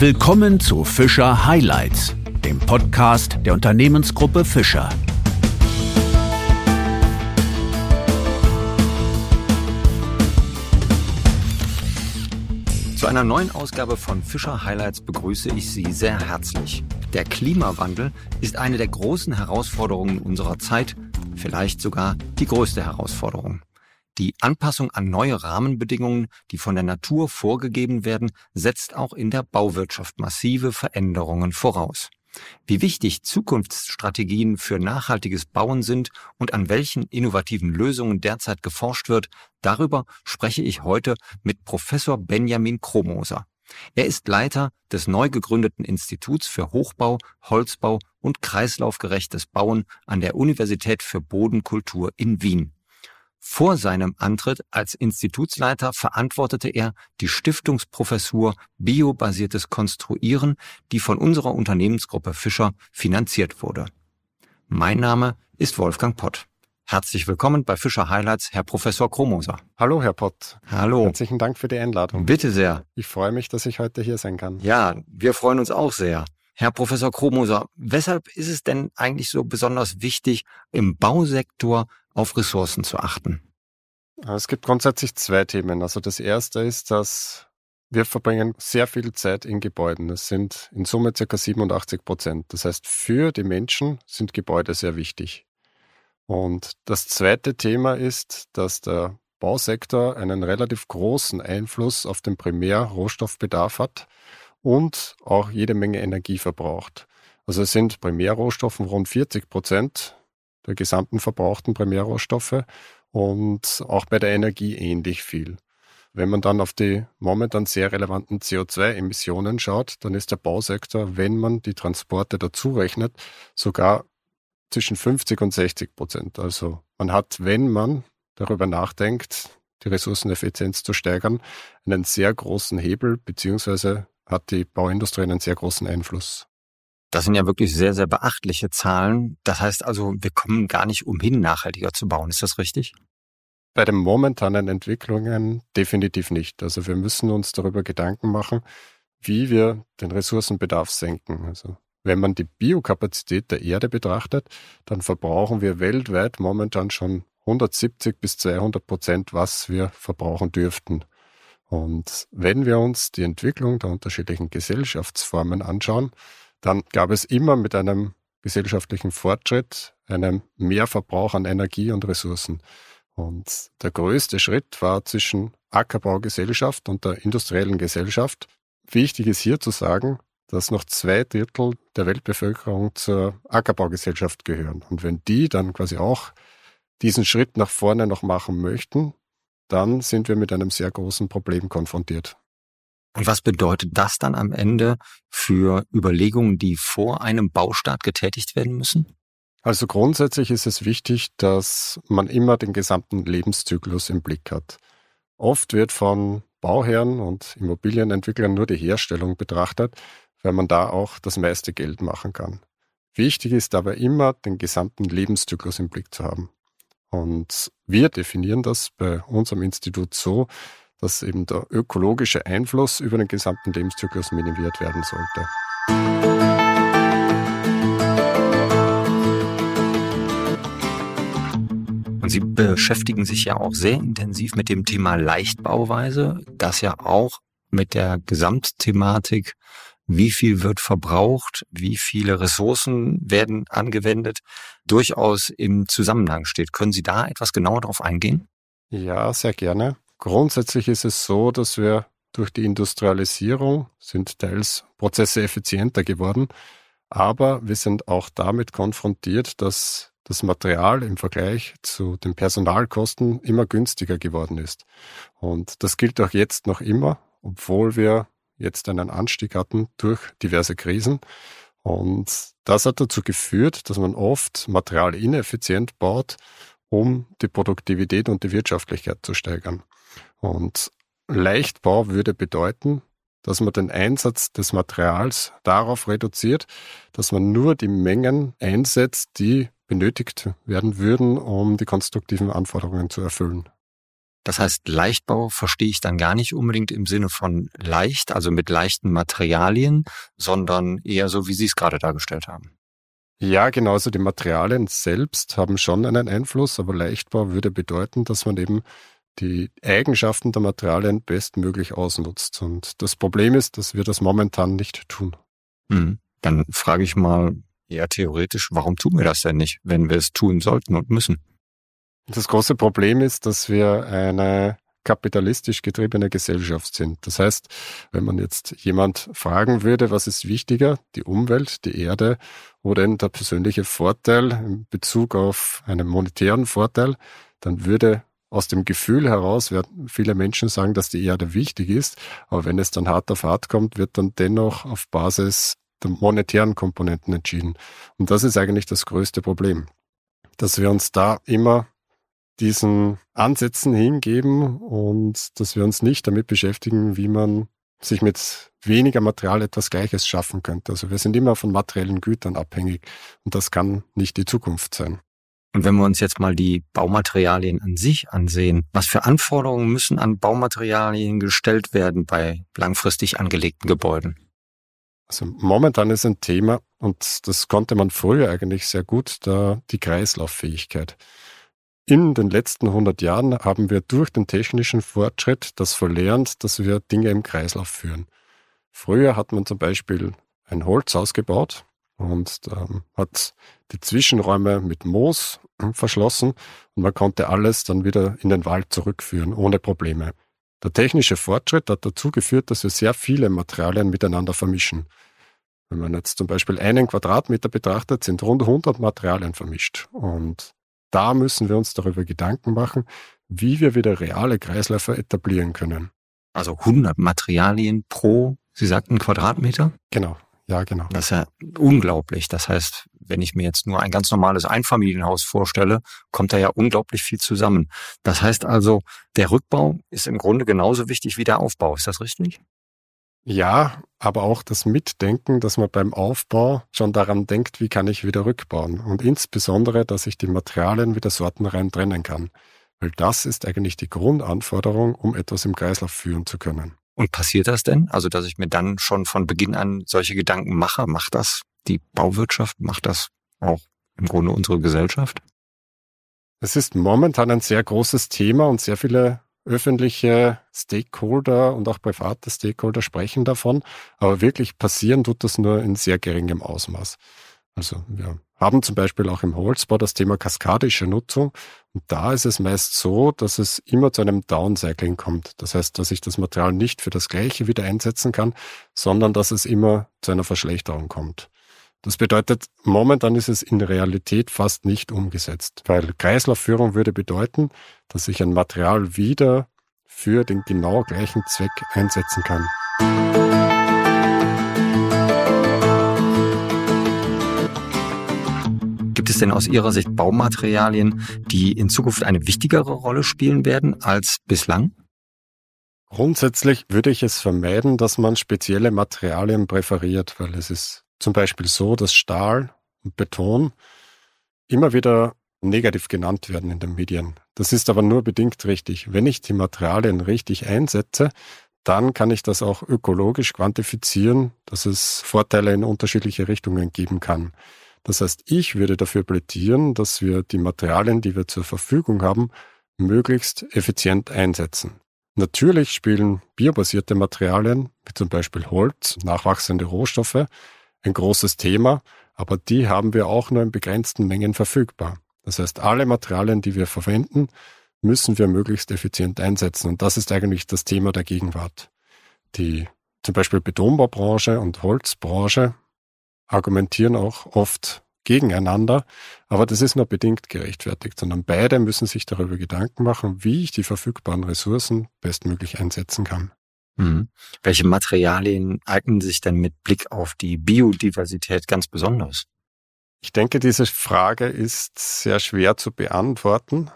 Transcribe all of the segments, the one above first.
Willkommen zu Fischer Highlights, dem Podcast der Unternehmensgruppe Fischer. Zu einer neuen Ausgabe von Fischer Highlights begrüße ich Sie sehr herzlich. Der Klimawandel ist eine der großen Herausforderungen unserer Zeit, vielleicht sogar die größte Herausforderung. Die Anpassung an neue Rahmenbedingungen, die von der Natur vorgegeben werden, setzt auch in der Bauwirtschaft massive Veränderungen voraus. Wie wichtig Zukunftsstrategien für nachhaltiges Bauen sind und an welchen innovativen Lösungen derzeit geforscht wird, darüber spreche ich heute mit Professor Benjamin Kromoser. Er ist Leiter des neu gegründeten Instituts für Hochbau, Holzbau und kreislaufgerechtes Bauen an der Universität für Bodenkultur in Wien. Vor seinem Antritt als Institutsleiter verantwortete er die Stiftungsprofessur Biobasiertes Konstruieren, die von unserer Unternehmensgruppe Fischer finanziert wurde. Mein Name ist Wolfgang Pott. Herzlich willkommen bei Fischer Highlights, Herr Professor Kromoser. Hallo, Herr Pott. Hallo. Herzlichen Dank für die Einladung. Bitte sehr. Ich freue mich, dass ich heute hier sein kann. Ja, wir freuen uns auch sehr. Herr Professor Kromoser, weshalb ist es denn eigentlich so besonders wichtig, im Bausektor auf Ressourcen zu achten? Es gibt grundsätzlich zwei Themen. Also das erste ist, dass wir verbringen sehr viel Zeit in Gebäuden. Es sind in Summe circa 87 Prozent. Das heißt, für die Menschen sind Gebäude sehr wichtig. Und das zweite Thema ist, dass der Bausektor einen relativ großen Einfluss auf den Primärrohstoffbedarf hat und auch jede Menge Energie verbraucht. Also es sind Primärrohstoffen rund 40 Prozent der gesamten verbrauchten Primärrohstoffe und auch bei der Energie ähnlich viel. Wenn man dann auf die momentan sehr relevanten CO2-Emissionen schaut, dann ist der Bausektor, wenn man die Transporte dazu rechnet, sogar zwischen 50 und 60 Prozent. Also man hat, wenn man darüber nachdenkt, die Ressourceneffizienz zu steigern, einen sehr großen Hebel, beziehungsweise hat die Bauindustrie einen sehr großen Einfluss. Das sind ja wirklich sehr, sehr beachtliche Zahlen. Das heißt also, wir kommen gar nicht umhin, nachhaltiger zu bauen. Ist das richtig? Bei den momentanen Entwicklungen definitiv nicht. Also wir müssen uns darüber Gedanken machen, wie wir den Ressourcenbedarf senken. Also wenn man die Biokapazität der Erde betrachtet, dann verbrauchen wir weltweit momentan schon 170 bis 200 Prozent, was wir verbrauchen dürften. Und wenn wir uns die Entwicklung der unterschiedlichen Gesellschaftsformen anschauen, dann gab es immer mit einem gesellschaftlichen Fortschritt einen Mehrverbrauch an Energie und Ressourcen. Und der größte Schritt war zwischen Ackerbaugesellschaft und der industriellen Gesellschaft. Wichtig ist hier zu sagen, dass noch zwei Drittel der Weltbevölkerung zur Ackerbaugesellschaft gehören. Und wenn die dann quasi auch diesen Schritt nach vorne noch machen möchten, dann sind wir mit einem sehr großen Problem konfrontiert. Und was bedeutet das dann am Ende für Überlegungen, die vor einem Baustart getätigt werden müssen? Also grundsätzlich ist es wichtig, dass man immer den gesamten Lebenszyklus im Blick hat. Oft wird von Bauherren und Immobilienentwicklern nur die Herstellung betrachtet, weil man da auch das meiste Geld machen kann. Wichtig ist aber immer, den gesamten Lebenszyklus im Blick zu haben. Und wir definieren das bei unserem Institut so, dass eben der ökologische Einfluss über den gesamten Lebenszyklus minimiert werden sollte. Und Sie beschäftigen sich ja auch sehr intensiv mit dem Thema Leichtbauweise, das ja auch mit der Gesamtthematik, wie viel wird verbraucht, wie viele Ressourcen werden angewendet, durchaus im Zusammenhang steht. Können Sie da etwas genauer darauf eingehen? Ja, sehr gerne. Grundsätzlich ist es so, dass wir durch die Industrialisierung sind teils Prozesse effizienter geworden, aber wir sind auch damit konfrontiert, dass das Material im Vergleich zu den Personalkosten immer günstiger geworden ist. Und das gilt auch jetzt noch immer, obwohl wir jetzt einen Anstieg hatten durch diverse Krisen. Und das hat dazu geführt, dass man oft Material ineffizient baut, um die Produktivität und die Wirtschaftlichkeit zu steigern. Und Leichtbau würde bedeuten, dass man den Einsatz des Materials darauf reduziert, dass man nur die Mengen einsetzt, die benötigt werden würden, um die konstruktiven Anforderungen zu erfüllen. Das heißt, Leichtbau verstehe ich dann gar nicht unbedingt im Sinne von leicht, also mit leichten Materialien, sondern eher so, wie Sie es gerade dargestellt haben. Ja, genauso. Also die Materialien selbst haben schon einen Einfluss, aber Leichtbau würde bedeuten, dass man eben die Eigenschaften der Materialien bestmöglich ausnutzt. Und das Problem ist, dass wir das momentan nicht tun. Hm. Dann frage ich mal eher theoretisch, warum tun wir das denn nicht, wenn wir es tun sollten und müssen? Das große Problem ist, dass wir eine kapitalistisch getriebene Gesellschaft sind. Das heißt, wenn man jetzt jemand fragen würde, was ist wichtiger, die Umwelt, die Erde oder der persönliche Vorteil in Bezug auf einen monetären Vorteil, dann würde aus dem Gefühl heraus werden viele Menschen sagen, dass die Erde wichtig ist, aber wenn es dann hart auf hart kommt, wird dann dennoch auf Basis der monetären Komponenten entschieden. Und das ist eigentlich das größte Problem, dass wir uns da immer diesen Ansätzen hingeben und dass wir uns nicht damit beschäftigen, wie man sich mit weniger Material etwas Gleiches schaffen könnte. Also wir sind immer von materiellen Gütern abhängig und das kann nicht die Zukunft sein. Und wenn wir uns jetzt mal die Baumaterialien an sich ansehen, was für Anforderungen müssen an Baumaterialien gestellt werden bei langfristig angelegten Gebäuden? Also momentan ist ein Thema, und das konnte man früher eigentlich sehr gut, da die Kreislauffähigkeit. In den letzten 100 Jahren haben wir durch den technischen Fortschritt das verlernt, dass wir Dinge im Kreislauf führen. Früher hat man zum Beispiel ein Holzhaus gebaut und ähm, hat die Zwischenräume mit Moos verschlossen und man konnte alles dann wieder in den Wald zurückführen, ohne Probleme. Der technische Fortschritt hat dazu geführt, dass wir sehr viele Materialien miteinander vermischen. Wenn man jetzt zum Beispiel einen Quadratmeter betrachtet, sind rund 100 Materialien vermischt. Und da müssen wir uns darüber Gedanken machen, wie wir wieder reale Kreisläufe etablieren können. Also 100 Materialien pro, Sie sagten Quadratmeter? Genau, ja, genau. Das ist ja unglaublich. Das heißt, wenn ich mir jetzt nur ein ganz normales Einfamilienhaus vorstelle, kommt da ja unglaublich viel zusammen. Das heißt also, der Rückbau ist im Grunde genauso wichtig wie der Aufbau. Ist das richtig? Ja, aber auch das Mitdenken, dass man beim Aufbau schon daran denkt, wie kann ich wieder rückbauen. Und insbesondere, dass ich die Materialien wieder sortenrein trennen kann. Weil das ist eigentlich die Grundanforderung, um etwas im Kreislauf führen zu können. Und passiert das denn? Also, dass ich mir dann schon von Beginn an solche Gedanken mache? Macht das die Bauwirtschaft? Macht das auch im Grunde unsere Gesellschaft? Es ist momentan ein sehr großes Thema und sehr viele öffentliche Stakeholder und auch private Stakeholder sprechen davon. Aber wirklich passieren tut das nur in sehr geringem Ausmaß. Also wir haben zum Beispiel auch im Holzbau das Thema kaskadische Nutzung. Und da ist es meist so, dass es immer zu einem Downcycling kommt. Das heißt, dass ich das Material nicht für das Gleiche wieder einsetzen kann, sondern dass es immer zu einer Verschlechterung kommt. Das bedeutet, momentan ist es in Realität fast nicht umgesetzt, weil Kreislaufführung würde bedeuten, dass ich ein Material wieder für den genau gleichen Zweck einsetzen kann. Denn aus Ihrer Sicht Baumaterialien, die in Zukunft eine wichtigere Rolle spielen werden als bislang? Grundsätzlich würde ich es vermeiden, dass man spezielle Materialien präferiert, weil es ist zum Beispiel so, dass Stahl und Beton immer wieder negativ genannt werden in den Medien. Das ist aber nur bedingt richtig. Wenn ich die Materialien richtig einsetze, dann kann ich das auch ökologisch quantifizieren, dass es Vorteile in unterschiedliche Richtungen geben kann. Das heißt, ich würde dafür plädieren, dass wir die Materialien, die wir zur Verfügung haben, möglichst effizient einsetzen. Natürlich spielen biobasierte Materialien, wie zum Beispiel Holz, nachwachsende Rohstoffe, ein großes Thema, aber die haben wir auch nur in begrenzten Mengen verfügbar. Das heißt, alle Materialien, die wir verwenden, müssen wir möglichst effizient einsetzen. Und das ist eigentlich das Thema der Gegenwart. Die zum Beispiel Betonbaubranche und Holzbranche argumentieren auch oft gegeneinander, aber das ist nur bedingt gerechtfertigt, sondern beide müssen sich darüber Gedanken machen, wie ich die verfügbaren Ressourcen bestmöglich einsetzen kann. Mhm. Welche Materialien eignen sich denn mit Blick auf die Biodiversität ganz besonders? Ich denke, diese Frage ist sehr schwer zu beantworten,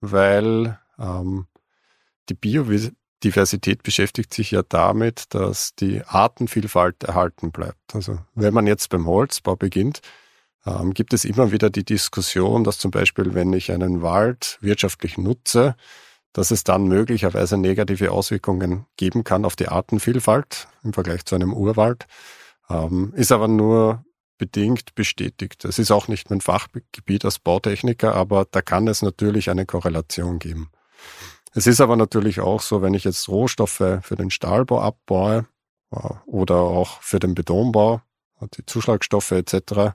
weil ähm, die Biodiversität beschäftigt sich ja damit, dass die Artenvielfalt erhalten bleibt. Also wenn man jetzt beim Holzbau beginnt, ähm, gibt es immer wieder die Diskussion, dass zum Beispiel, wenn ich einen Wald wirtschaftlich nutze, dass es dann möglicherweise negative Auswirkungen geben kann auf die Artenvielfalt im Vergleich zu einem Urwald, ähm, ist aber nur bedingt bestätigt. Es ist auch nicht mein Fachgebiet als Bautechniker, aber da kann es natürlich eine Korrelation geben. Es ist aber natürlich auch so, wenn ich jetzt Rohstoffe für den Stahlbau abbaue äh, oder auch für den Betonbau, die Zuschlagstoffe etc.,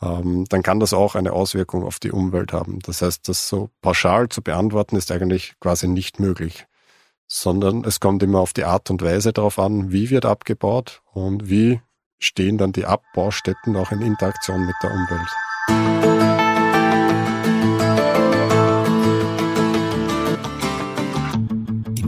ähm, dann kann das auch eine Auswirkung auf die Umwelt haben. Das heißt, das so pauschal zu beantworten ist eigentlich quasi nicht möglich, sondern es kommt immer auf die Art und Weise darauf an, wie wird abgebaut und wie stehen dann die Abbaustätten auch in Interaktion mit der Umwelt.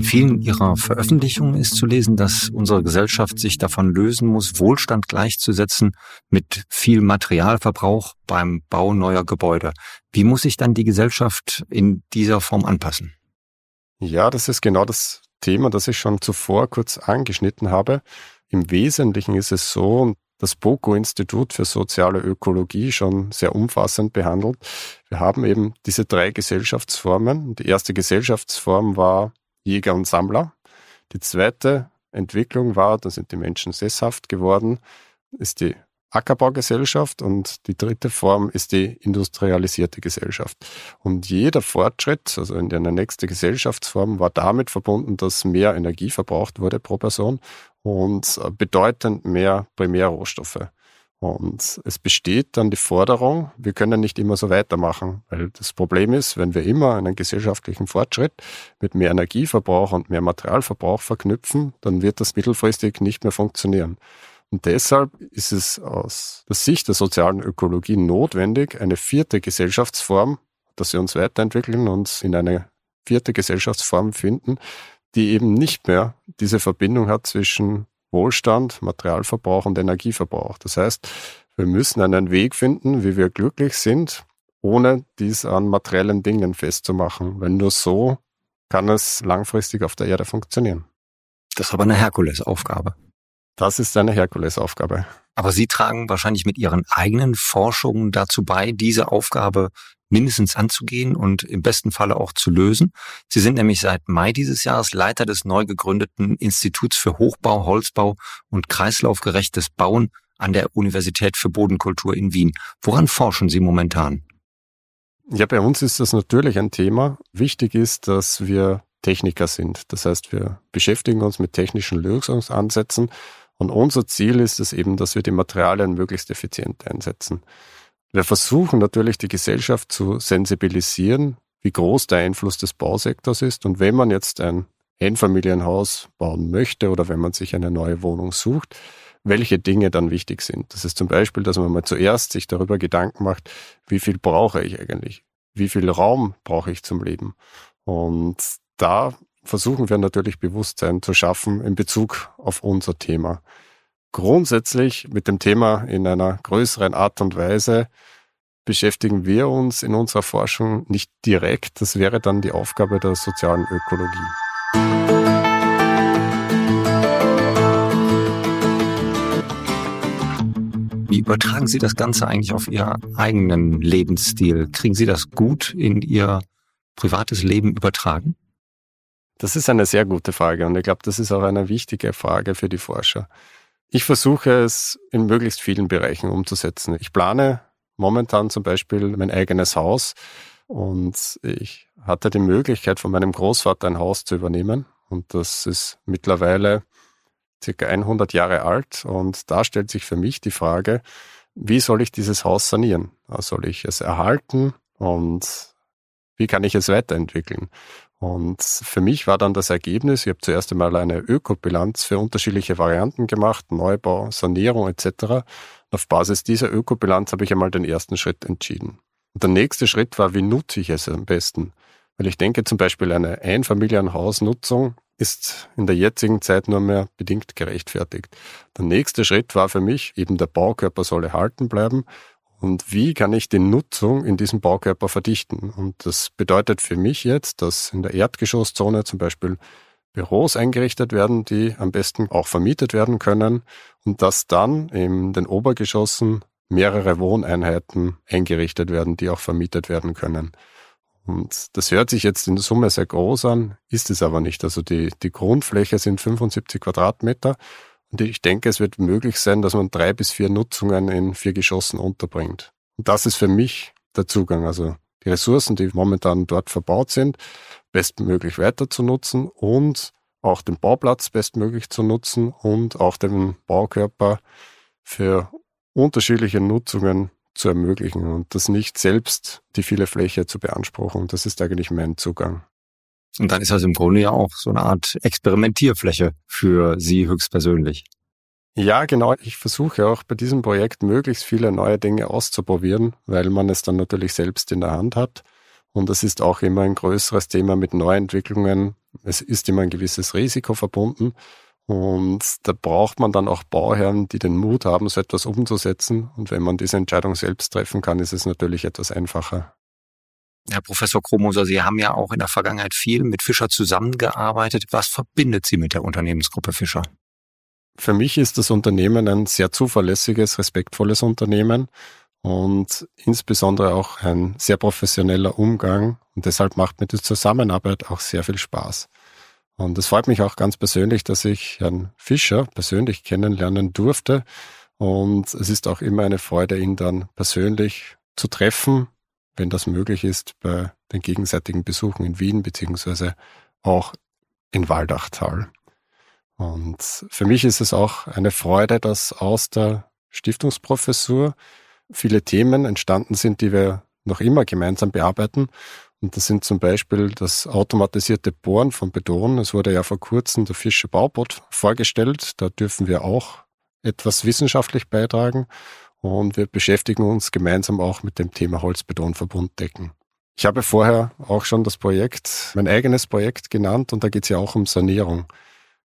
Vielen Ihrer Veröffentlichungen ist zu lesen, dass unsere Gesellschaft sich davon lösen muss, Wohlstand gleichzusetzen mit viel Materialverbrauch beim Bau neuer Gebäude. Wie muss sich dann die Gesellschaft in dieser Form anpassen? Ja, das ist genau das Thema, das ich schon zuvor kurz angeschnitten habe. Im Wesentlichen ist es so, das BOKO-Institut für soziale Ökologie schon sehr umfassend behandelt. Wir haben eben diese drei Gesellschaftsformen. Die erste Gesellschaftsform war Jäger und Sammler. Die zweite Entwicklung war, da sind die Menschen sesshaft geworden, ist die Ackerbaugesellschaft und die dritte Form ist die industrialisierte Gesellschaft. Und jeder Fortschritt, also in der nächste Gesellschaftsform, war damit verbunden, dass mehr Energie verbraucht wurde pro Person und bedeutend mehr Primärrohstoffe. Und es besteht dann die Forderung, wir können nicht immer so weitermachen, weil das Problem ist, wenn wir immer einen gesellschaftlichen Fortschritt mit mehr Energieverbrauch und mehr Materialverbrauch verknüpfen, dann wird das mittelfristig nicht mehr funktionieren. Und deshalb ist es aus der Sicht der sozialen Ökologie notwendig, eine vierte Gesellschaftsform, dass wir uns weiterentwickeln und in eine vierte Gesellschaftsform finden, die eben nicht mehr diese Verbindung hat zwischen Wohlstand, Materialverbrauch und Energieverbrauch. Das heißt, wir müssen einen Weg finden, wie wir glücklich sind, ohne dies an materiellen Dingen festzumachen. Weil nur so kann es langfristig auf der Erde funktionieren. Das ist aber eine Herkulesaufgabe. Das ist eine Herkulesaufgabe. Aber Sie tragen wahrscheinlich mit Ihren eigenen Forschungen dazu bei, diese Aufgabe mindestens anzugehen und im besten Falle auch zu lösen. Sie sind nämlich seit Mai dieses Jahres Leiter des neu gegründeten Instituts für Hochbau, Holzbau und kreislaufgerechtes Bauen an der Universität für Bodenkultur in Wien. Woran forschen Sie momentan? Ja, bei uns ist das natürlich ein Thema. Wichtig ist, dass wir Techniker sind. Das heißt, wir beschäftigen uns mit technischen Lösungsansätzen und unser Ziel ist es eben, dass wir die Materialien möglichst effizient einsetzen. Wir versuchen natürlich die Gesellschaft zu sensibilisieren, wie groß der Einfluss des Bausektors ist. Und wenn man jetzt ein Einfamilienhaus bauen möchte oder wenn man sich eine neue Wohnung sucht, welche Dinge dann wichtig sind. Das ist zum Beispiel, dass man mal zuerst sich darüber Gedanken macht, wie viel brauche ich eigentlich? Wie viel Raum brauche ich zum Leben? Und da versuchen wir natürlich Bewusstsein zu schaffen in Bezug auf unser Thema grundsätzlich mit dem Thema in einer größeren Art und Weise beschäftigen wir uns in unserer Forschung nicht direkt. Das wäre dann die Aufgabe der sozialen Ökologie. Wie übertragen Sie das Ganze eigentlich auf Ihren eigenen Lebensstil? Kriegen Sie das gut in Ihr privates Leben übertragen? Das ist eine sehr gute Frage und ich glaube, das ist auch eine wichtige Frage für die Forscher. Ich versuche es in möglichst vielen Bereichen umzusetzen. Ich plane momentan zum Beispiel mein eigenes Haus und ich hatte die Möglichkeit, von meinem Großvater ein Haus zu übernehmen und das ist mittlerweile circa 100 Jahre alt und da stellt sich für mich die Frage, wie soll ich dieses Haus sanieren? Soll ich es erhalten und wie kann ich es weiterentwickeln? Und für mich war dann das Ergebnis, ich habe zuerst einmal eine Ökobilanz für unterschiedliche Varianten gemacht, Neubau, Sanierung etc. Und auf Basis dieser Ökobilanz habe ich einmal den ersten Schritt entschieden. Und der nächste Schritt war, wie nutze ich es am besten? Weil ich denke zum Beispiel eine Einfamilienhausnutzung ist in der jetzigen Zeit nur mehr bedingt gerechtfertigt. Der nächste Schritt war für mich, eben der Baukörper soll erhalten bleiben und wie kann ich die Nutzung in diesem Baukörper verdichten? Und das bedeutet für mich jetzt, dass in der Erdgeschosszone zum Beispiel Büros eingerichtet werden, die am besten auch vermietet werden können und dass dann in den Obergeschossen mehrere Wohneinheiten eingerichtet werden, die auch vermietet werden können. Und das hört sich jetzt in der Summe sehr groß an, ist es aber nicht. Also die, die Grundfläche sind 75 Quadratmeter und ich denke, es wird möglich sein, dass man drei bis vier Nutzungen in vier Geschossen unterbringt. Und das ist für mich der Zugang. Also die Ressourcen, die momentan dort verbaut sind, bestmöglich weiter zu nutzen und auch den Bauplatz bestmöglich zu nutzen und auch den Baukörper für unterschiedliche Nutzungen zu ermöglichen und das nicht selbst die viele Fläche zu beanspruchen. Das ist eigentlich mein Zugang. Und dann ist das im Grunde ja auch so eine Art Experimentierfläche für Sie höchstpersönlich. Ja, genau. Ich versuche auch bei diesem Projekt möglichst viele neue Dinge auszuprobieren, weil man es dann natürlich selbst in der Hand hat. Und es ist auch immer ein größeres Thema mit Neuentwicklungen. Es ist immer ein gewisses Risiko verbunden. Und da braucht man dann auch Bauherren, die den Mut haben, so etwas umzusetzen. Und wenn man diese Entscheidung selbst treffen kann, ist es natürlich etwas einfacher. Herr Professor Kromoser, Sie haben ja auch in der Vergangenheit viel mit Fischer zusammengearbeitet. Was verbindet Sie mit der Unternehmensgruppe Fischer? Für mich ist das Unternehmen ein sehr zuverlässiges, respektvolles Unternehmen und insbesondere auch ein sehr professioneller Umgang. Und deshalb macht mir die Zusammenarbeit auch sehr viel Spaß. Und es freut mich auch ganz persönlich, dass ich Herrn Fischer persönlich kennenlernen durfte. Und es ist auch immer eine Freude, ihn dann persönlich zu treffen, wenn das möglich ist, bei den gegenseitigen Besuchen in Wien beziehungsweise auch in Waldachtal. Und für mich ist es auch eine Freude, dass aus der Stiftungsprofessur viele Themen entstanden sind, die wir noch immer gemeinsam bearbeiten. Und das sind zum Beispiel das automatisierte Bohren von Beton. Es wurde ja vor kurzem der Fischer Baubot vorgestellt. Da dürfen wir auch etwas wissenschaftlich beitragen. Und wir beschäftigen uns gemeinsam auch mit dem Thema Holzbetonverbunddecken. Ich habe vorher auch schon das Projekt, mein eigenes Projekt genannt und da geht es ja auch um Sanierung.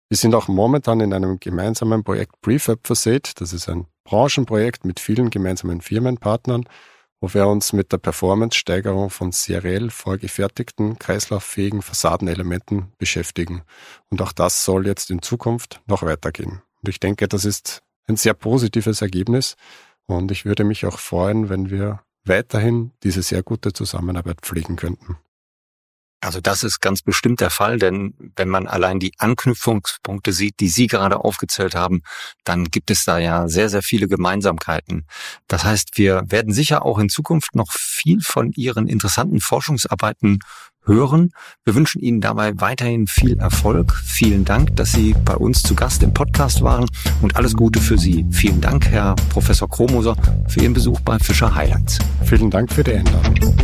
Wir sind auch momentan in einem gemeinsamen Projekt Prefab Facade. Das ist ein Branchenprojekt mit vielen gemeinsamen Firmenpartnern, wo wir uns mit der Performance-Steigerung von seriell vorgefertigten, kreislauffähigen Fassadenelementen beschäftigen. Und auch das soll jetzt in Zukunft noch weitergehen. Und ich denke, das ist ein sehr positives Ergebnis. Und ich würde mich auch freuen, wenn wir weiterhin diese sehr gute Zusammenarbeit pflegen könnten. Also das ist ganz bestimmt der Fall, denn wenn man allein die Anknüpfungspunkte sieht, die Sie gerade aufgezählt haben, dann gibt es da ja sehr, sehr viele Gemeinsamkeiten. Das heißt, wir werden sicher auch in Zukunft noch viel von Ihren interessanten Forschungsarbeiten hören. Wir wünschen Ihnen dabei weiterhin viel Erfolg. Vielen Dank, dass Sie bei uns zu Gast im Podcast waren und alles Gute für Sie. Vielen Dank, Herr Professor Kromoser, für Ihren Besuch bei Fischer Highlights. Vielen Dank für die Einladung.